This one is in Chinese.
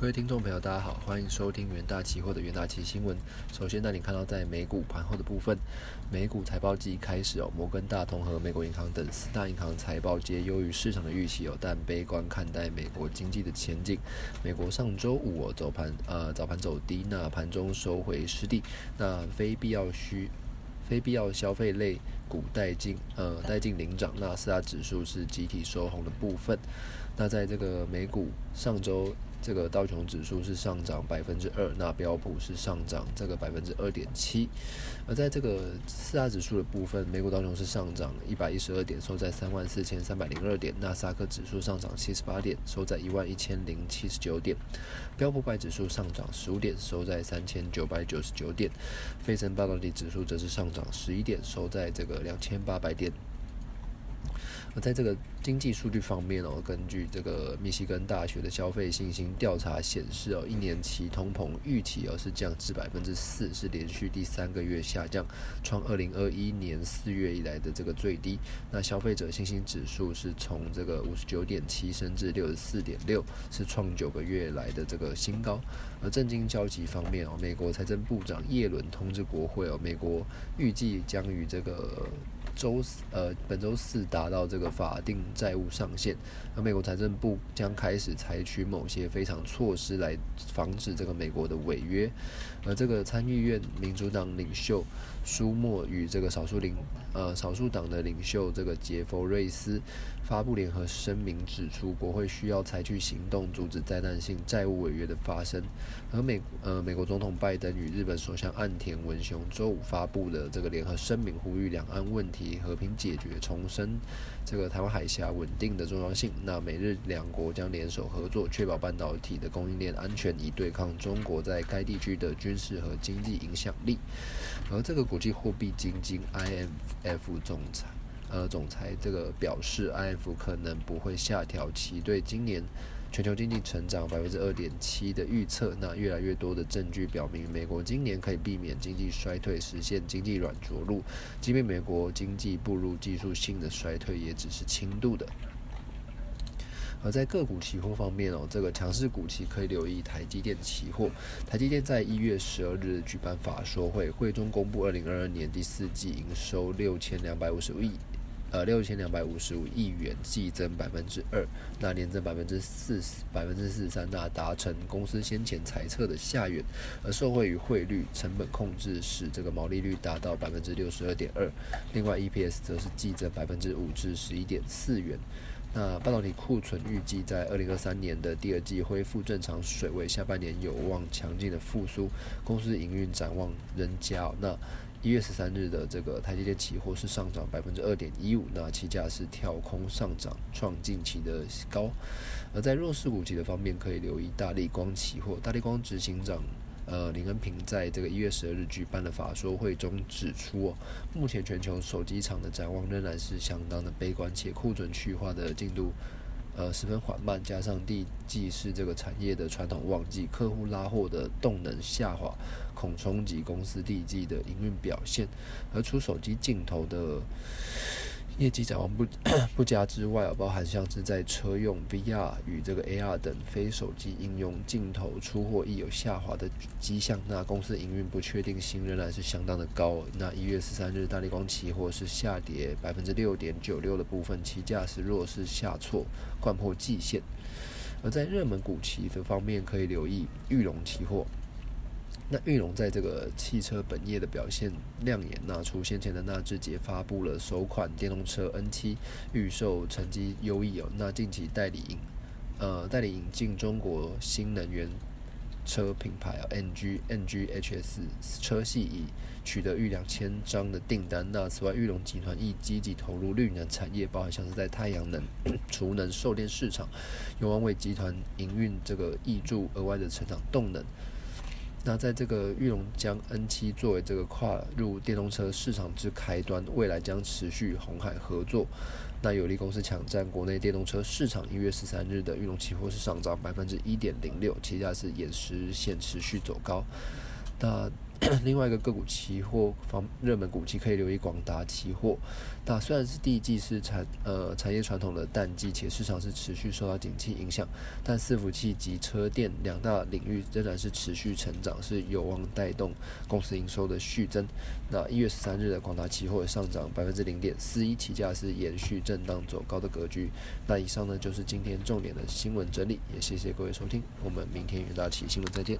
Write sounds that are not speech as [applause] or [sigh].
各位听众朋友，大家好，欢迎收听元大期货的元大期新闻。首先带你看到在美股盘后的部分，美股财报季开始哦，摩根大通和美国银行等四大银行财报皆优于市场的预期哦，但悲观看待美国经济的前景。美国上周五哦早盘呃早盘走低，那盘中收回失地，那非必要需非必要消费类股带进呃带进领涨，那四大指数是集体收红的部分。那在这个美股上周。这个道琼指数是上涨百分之二，那标普是上涨这个百分之二点七，而在这个四大指数的部分，美股道琼是上涨一百一十二点，收在三万四千三百零二点；纳斯达克指数上涨七十八点，收在一万一千零七十九点；标普百指数上涨十五点，收在三千九百九十九点；费城半导体指数则是上涨十一点，收在这个两千八百点。而在这个经济数据方面哦，根据这个密西根大学的消费信心调查显示哦，一年期通膨预期哦是降至百分之四，是连续第三个月下降，创二零二一年四月以来的这个最低。那消费者信心指数是从这个五十九点七升至六十四点六，是创九个月来的这个新高。而震惊交集方面哦，美国财政部长耶伦通知国会哦，美国预计将于这个。周四，呃，本周四达到这个法定债务上限，而美国财政部将开始采取某些非常措施来防止这个美国的违约。而这个参议院民主党领袖舒默与这个少数领，呃，少数党的领袖这个杰弗瑞斯发布联合声明，指出国会需要采取行动阻止灾难性债务违约的发生。而美，呃，美国总统拜登与日本首相岸田文雄周五发布的这个联合声明，呼吁两岸问题。和平解决，重申这个台湾海峡稳定的重要性。那美日两国将联手合作，确保半导体的供应链安全，以对抗中国在该地区的军事和经济影响力。而这个国际货币基金 IMF 总裁，呃，总裁这个表示，IMF 可能不会下调其对今年。全球经济成长百分之二点七的预测，那越来越多的证据表明，美国今年可以避免经济衰退，实现经济软着陆。即便美国经济步入技术性的衰退，也只是轻度的。而在个股期货方面哦，这个强势股期可以留意台积电期货。台积电在一月十二日举办法说会，会中公布二零二二年第四季营收六千两百五十亿。呃，六千两百五十五亿元，季增百分之二，那年增百分之四，百分之四十三，那达成公司先前猜测的下缘。而受惠于汇率成本控制，使这个毛利率达到百分之六十二点二。另外，EPS 则是季增百分之五至十一点四元。那半导体库存预计在二零二三年的第二季恢复正常水位，下半年有望强劲的复苏。公司营运展望仍佳。那一月十三日的这个台积电期货是上涨百分之二点一五，那期价是跳空上涨，创近期的高。而在弱势股级的方面，可以留意大力光期货。大力光执行长呃林恩平在这个一月十二日举办的法说会中指出，哦，目前全球手机厂的展望仍然是相当的悲观，且库存去化的进度。呃，十分缓慢，加上地季是这个产业的传统旺季，客户拉货的动能下滑，恐冲击公司第一季的营运表现。而出手机镜头的。业绩展望不 [coughs] 不佳之外啊，包含像是在车用 VR 与这个 AR 等非手机应用镜头出货亦有下滑的迹象。那公司营运不确定性仍然是相当的高。那一月十三日，大力光期货是下跌百分之六点九六的部分，期价是弱势下挫，贯破季线。而在热门股期的方面，可以留意玉龙期货。那玉龙在这个汽车本业的表现亮眼，那除先前的纳智捷发布了首款电动车 N7 预售成绩优异哦。那近期代理引呃代理引进中国新能源车品牌啊 NG NGHS 车系已取得逾两千张的订单。那此外，玉龙集团亦积极投入绿能产业，包含像是在太阳能、[coughs] 储能、售电市场，有望为集团营运这个挹注额外的成长动能。那在这个玉龙江 N7 作为这个跨入电动车市场之开端，未来将持续红海合作，那有利公司抢占国内电动车市场。一月十三日的玉龙期货是上涨百分之一点零六，期价是延时线持续走高。那另外一个个股期货方热门股期可以留意广达期货。那虽然是第一季是产呃产业传统的淡季，且市场是持续受到景气影响，但伺服器及车电两大领域仍然是持续成长，是有望带动公司营收的续增。那一月十三日的广达期货上涨百分之零点四一，起价是延续震荡走高的格局。那以上呢就是今天重点的新闻整理，也谢谢各位收听，我们明天元大期新闻再见。